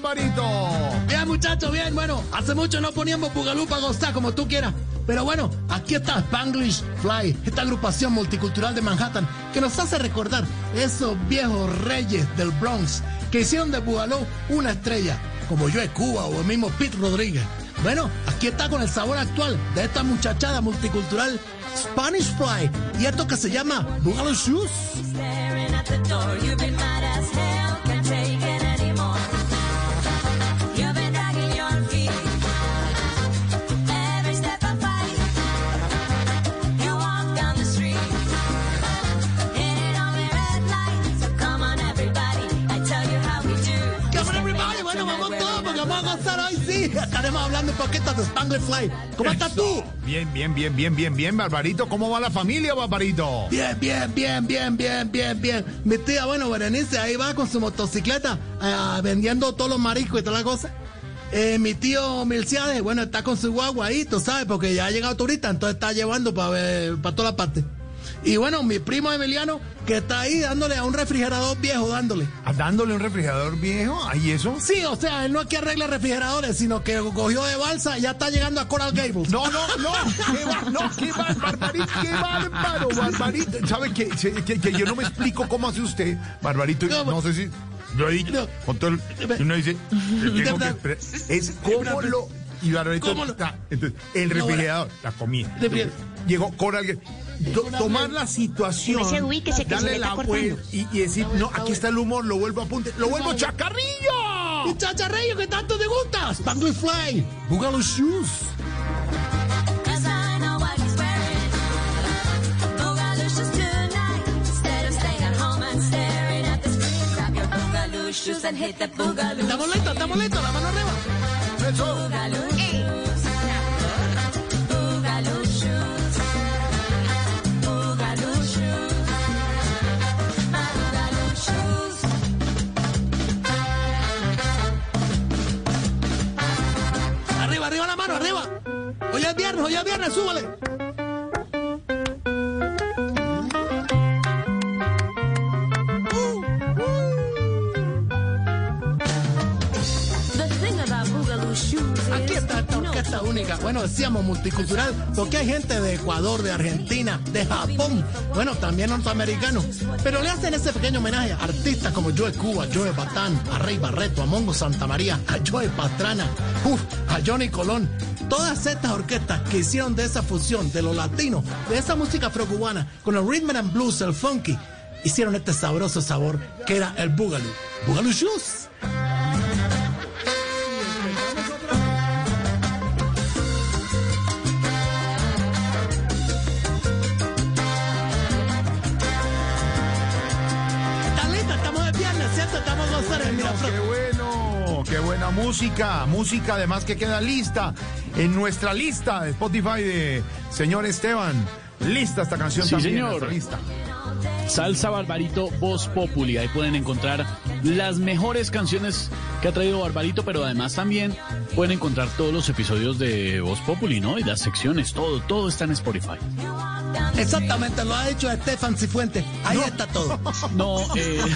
Barbarito? Bien, muchachos, bien. Bueno, hace mucho no poníamos Bugalú para gozar como tú quieras. Pero bueno, aquí está Spanglish Fly, esta agrupación multicultural de Manhattan que nos hace recordar esos viejos reyes del Bronx que hicieron de Bugalú una estrella, como Joe Cuba o el mismo Pete Rodríguez. Bueno, aquí está con el sabor actual de esta muchachada multicultural Spanish Fly y esto que se llama Bugaloo Shoes. Vamos a gozar hoy, sí. Estaremos hablando un poquito de Spanglish Fly. ¿Cómo estás tú? Bien, bien, bien, bien, bien, bien, Barbarito. ¿Cómo va la familia, Barbarito? Bien, bien, bien, bien, bien, bien, bien. Mi tía, bueno, Berenice, ahí va con su motocicleta ah, vendiendo todos los mariscos y toda la cosa. Eh, mi tío Milciades, bueno, está con su guagua ahí, tú sabes, porque ya ha llegado turista, entonces está llevando para para toda la parte. Y bueno, mi primo Emiliano, que está ahí dándole a un refrigerador viejo, dándole. ¿Ah, ¿Dándole un refrigerador viejo? ¿Ahí eso? Sí, o sea, él no es que arregle refrigeradores, sino que cogió de balsa y ya está llegando a Coral Gables. No, no, no, qué, ba- no, qué ba- barbarito, qué bárbaro, barbarito. ¿Sabe que, que, que yo no me explico cómo hace usted, barbarito? ¿Cómo? No sé si dicho. No. Con todo el- uno dice, tengo que es cómo lo. Y barbarito ¿Cómo lo- está. Entonces, el refrigerador, la comida. Refrigerador. Llegó Coral Gables. To- tomar la situación, Ese uy que se- que se darle la vuelta y, y decir, no, aquí está el humor, lo vuelvo a apunte, lo vuelvo chacarrillo. Y chacharrillo que tanto te gusta, Spanglish Fly, your boogaloo shoes. Estamos listos, estamos listos, la mano arriba. Arriba, arriba la mano, arriba. Hoy es viernes, hoy es viernes, súbale. Única. Bueno, decíamos multicultural, porque hay gente de Ecuador, de Argentina, de Japón, bueno, también norteamericanos. Pero le hacen ese pequeño homenaje a artistas como Joe Cuba, Joe Batán, a Rey Barreto, a Mongo Santa María, a Joe Pastrana, uf, a Johnny Colón. Todas estas orquestas que hicieron de esa fusión de lo latino, de esa música afrocubana, con el rhythm and blues, el funky, hicieron este sabroso sabor que era el Boogaloo. Boogaloo Shoes. Buena música, música además que queda lista en nuestra lista de Spotify de señor Esteban. Lista esta canción Sí, también. señor. Lista. Salsa Barbarito Voz Populi. Ahí pueden encontrar las mejores canciones que ha traído Barbarito, pero además también pueden encontrar todos los episodios de Voz Populi, ¿no? Y las secciones, todo, todo está en Spotify. Exactamente, lo ha hecho Estefan Cifuentes. Ahí está todo. No, eh...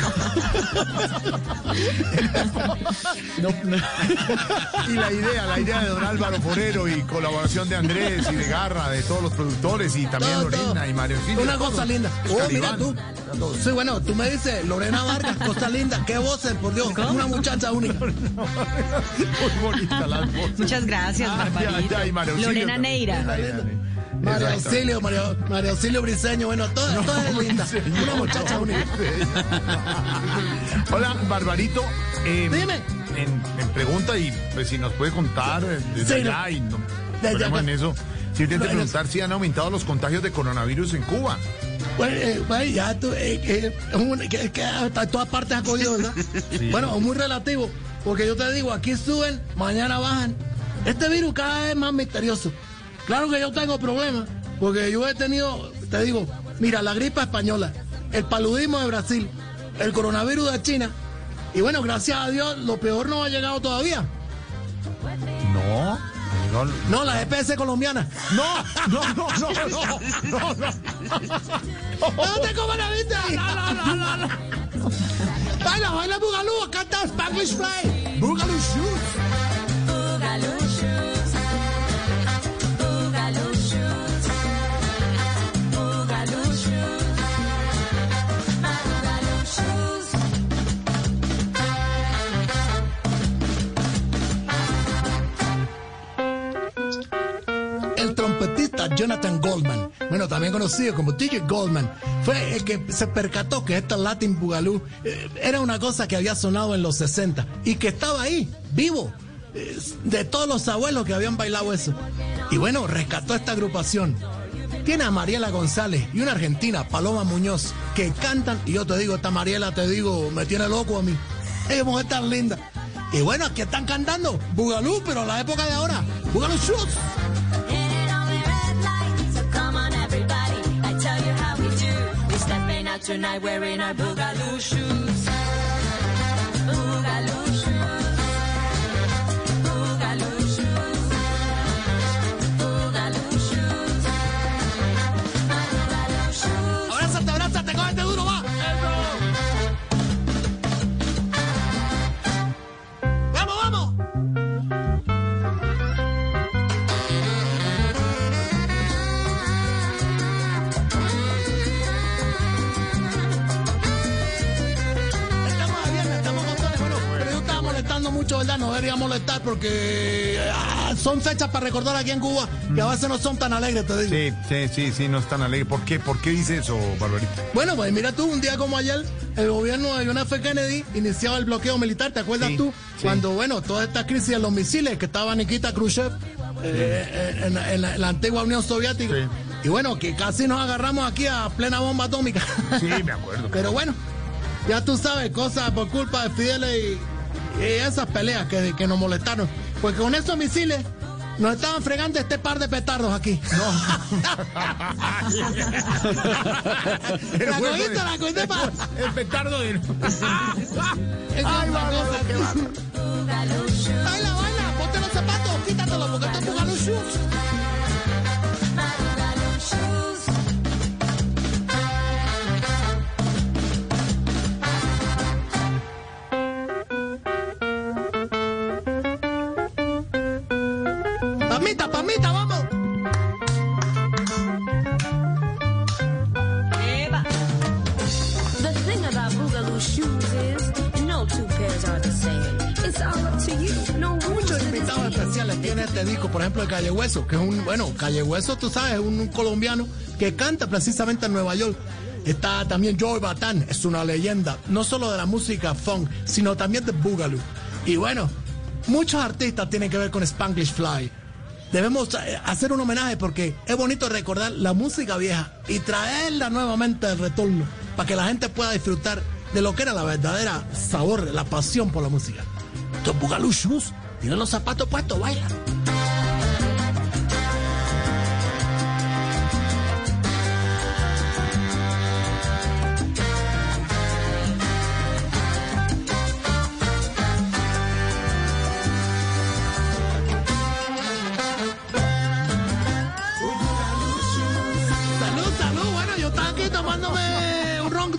no, no. Y la idea, la idea de don Álvaro Forero y colaboración de Andrés y de Garra, de todos los productores y también Todo, Lorena todo. y Mario Auxilio, Una cosa linda. Oh, mira tú. Sí, bueno, tú me dices, Lorena Vargas, cosa linda. Qué voces, por Dios. Una muchacha única. Muy bonita las voces. Muchas gracias, Ay, Barbarito. ay, ay, María Auxilio Lorena. Neira. María Exacto. Auxilio, María, María Auxilio Briseño, bueno, todas, todas linda. Briseño, Una muchacha no. Hola, Barbarito. eh, Dime. En, en pregunta y pues si nos puede contar eh, desde Sí, allá no. y no en eso. No, en preguntar si han aumentado los contagios de coronavirus en Cuba. Bueno, eh, bueno, ya tú, eh, eh, un- que, que hasta todas partes ha cogido, ¿verdad? Bueno, es muy relativo, porque yo te digo, aquí suben, mañana bajan. Este virus cada vez es más misterioso. Claro que yo tengo problemas, porque yo he tenido, te digo, mira, la gripe española, el paludismo de Brasil, el coronavirus de China, y bueno, gracias a Dios, lo peor no ha llegado todavía. No. No, no, No, la EPS colombiana. no, no, no, no, no, no. ¡No te comas la vista! ¡No, no, no, no, no! ¡Baila, baila Bugalú! ¡Canta Spanglish Fly! Shoes. Jonathan Goldman, bueno, también conocido como DJ Goldman, fue el que se percató que esta Latin Boogaloo eh, era una cosa que había sonado en los 60 y que estaba ahí, vivo, eh, de todos los abuelos que habían bailado eso. Y bueno, rescató esta agrupación. Tiene a Mariela González y una argentina, Paloma Muñoz, que cantan, y yo te digo, esta Mariela, te digo, me tiene loco a mí. Ella mujer tan linda. Y bueno, aquí están cantando Boogaloo, pero la época de ahora, Boogaloo Shoots. Tonight wearing our boogaloo shoes. Boogaloo shoes. Mucho, ¿verdad? No debería molestar porque ah, son fechas para recordar aquí en Cuba que a veces no son tan alegres, te digo. Sí, sí, sí, sí, no es tan alegre. ¿Por qué? ¿Por qué dice eso, Barbarita? Bueno, pues mira tú, un día como ayer, el gobierno de John F. Kennedy iniciaba el bloqueo militar, ¿te acuerdas Sí, tú? sí. Cuando, bueno, toda esta crisis de los misiles que estaba Nikita Khrushchev eh, en, en la, en la antigua Unión Soviética. Sí. Y bueno, que casi nos agarramos aquí a plena bomba atómica. Sí, me acuerdo. Pero bueno, ya tú sabes, cosas por culpa de Fidel y, y esas peleas que, que nos molestaron. Porque con esos misiles nos estaban fregando este par de petardos aquí. El la cogiste, la cogiste pa- El petardo de... Es Ay, bárbaro, cosa. Boogaloo shoes. Baila, baila, ponte los zapatos, quítatelos porque esto es Shoes. Especiales tiene este disco, por ejemplo, de Calle Hueso, que es un, bueno, Calle Hueso, tú sabes, es un colombiano que canta precisamente en Nueva York. Está también Joey Batán, es una leyenda, no solo de la música funk, sino también de Boogaloo. Y bueno, muchos artistas tienen que ver con Spanglish Fly. Debemos eh, hacer un homenaje porque es bonito recordar la música vieja y traerla nuevamente al retorno para que la gente pueda disfrutar de lo que era la verdadera sabor, la pasión por la música. Estos Boogaloo Shoes, tienen los zapatos puestos, baila.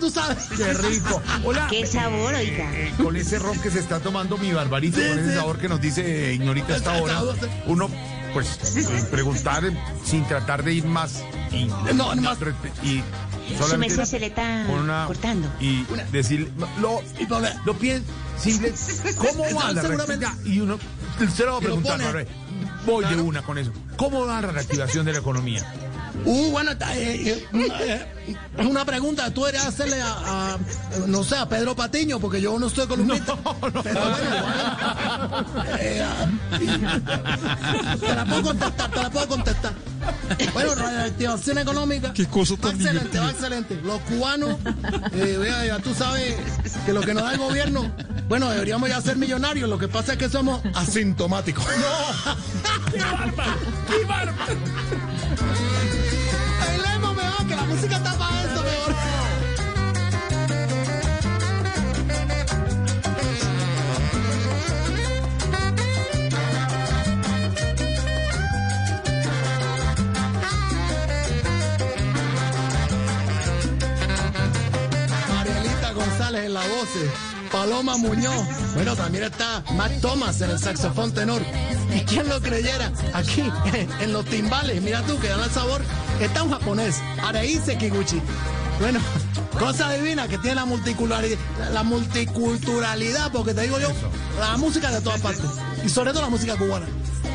Tú sabes. Qué rico. Hola. Qué sabor, oiga. Eh, con ese ron que se está tomando mi barbarito, Sí, con ese sí. sabor que nos dice Ignorita hasta ahora, uno, pues, eh, preguntar eh, sin tratar de ir más y, No, no más. y solamente merced se le está una- cortando. y decir lo lo cómo va la Seguramente. reactivación y uno se lo va a preguntar pone. Voy de una con eso cómo va la reactivación de la economía Uh, bueno, eh, eh, eh, es una pregunta tú deberías hacerle a, a, no sé, a Pedro Patiño, porque yo no soy columnista. Pero bueno, igual, eh, te la puedo contestar, te la puedo contestar. Bueno, reactivación económica. Qué cosa va tan excelente, va excelente. Los cubanos, eh, ya tú sabes que lo que nos da el gobierno, bueno, deberíamos ya ser millonarios. Lo que pasa es que somos asintomáticos. ¡Qué bárbaro! ¡Qué bárbaro! Paloma Muñoz. Bueno, también está Matt Thomas en el saxofón tenor. ¿Y quién lo creyera? Aquí, en los timbales, mira tú, que dan el sabor, está un japonés, Areise Kiguchi. Bueno, cosa divina que tiene la multiculturalidad, la multiculturalidad, porque te digo yo, la música de todas partes. Y sobre todo la música cubana.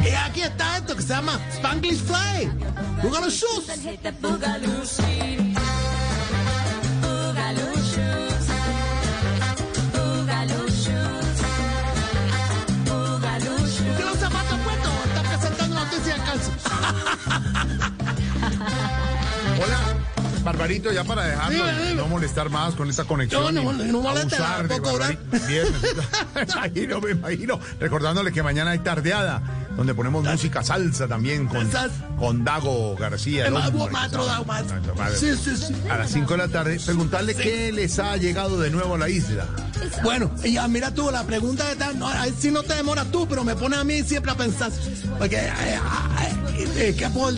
Y aquí está esto que se llama Spanglish Fly. The shoes. Barbarito, ya para dejarlo, Dime, dime. no molestar más con esta conexión. No, no, y no abusar de. Viernes. me imagino, me imagino. Recordándole que mañana hay tardeada, donde ponemos música salsa también con, con Dago García. maestro. Madre. Sí, sí, sí. A las 5 de la tarde, preguntarle qué les ha llegado de nuevo a la isla. Bueno, y ya mira tú, la pregunta está, no, ahí sí no te demoras tú, pero me pone a mí siempre a pensar. Porque, eh, eh, eh, ¿qué puedo?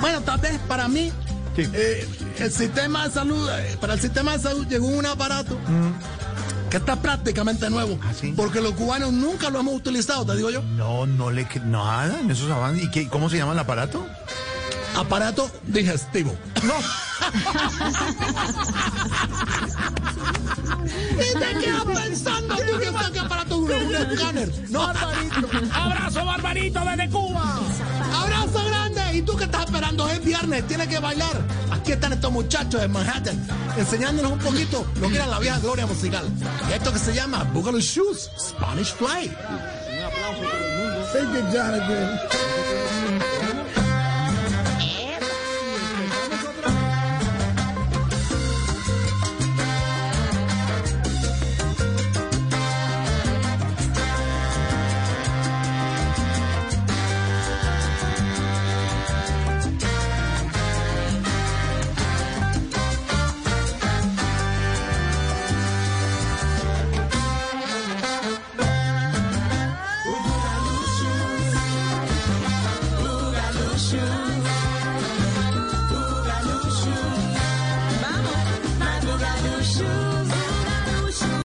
Bueno, tal vez para mí, Sí. eh, el sistema de salud, eh, para el sistema de salud llegó un aparato que está prácticamente nuevo. ¿Ah, sí? Porque los cubanos nunca lo hemos utilizado, te digo yo. No, no le nada en esos avances. ¿Y qué, cómo se llama el aparato? Aparato digestivo. No. ¿Y te quedas pensando tú que está qué aparato? Un escáner. No, ¡Abrazo, Barbarito, desde Cuba! Abrazo. ¿Y tú qué estás esperando? Es viernes, tienes que bailar. Aquí están estos muchachos de Manhattan enseñándonos un poquito lo que era la vieja gloria musical. Y esto que se llama Boogaloo Shoes, Spanish Fly. Thank you, Jonathan.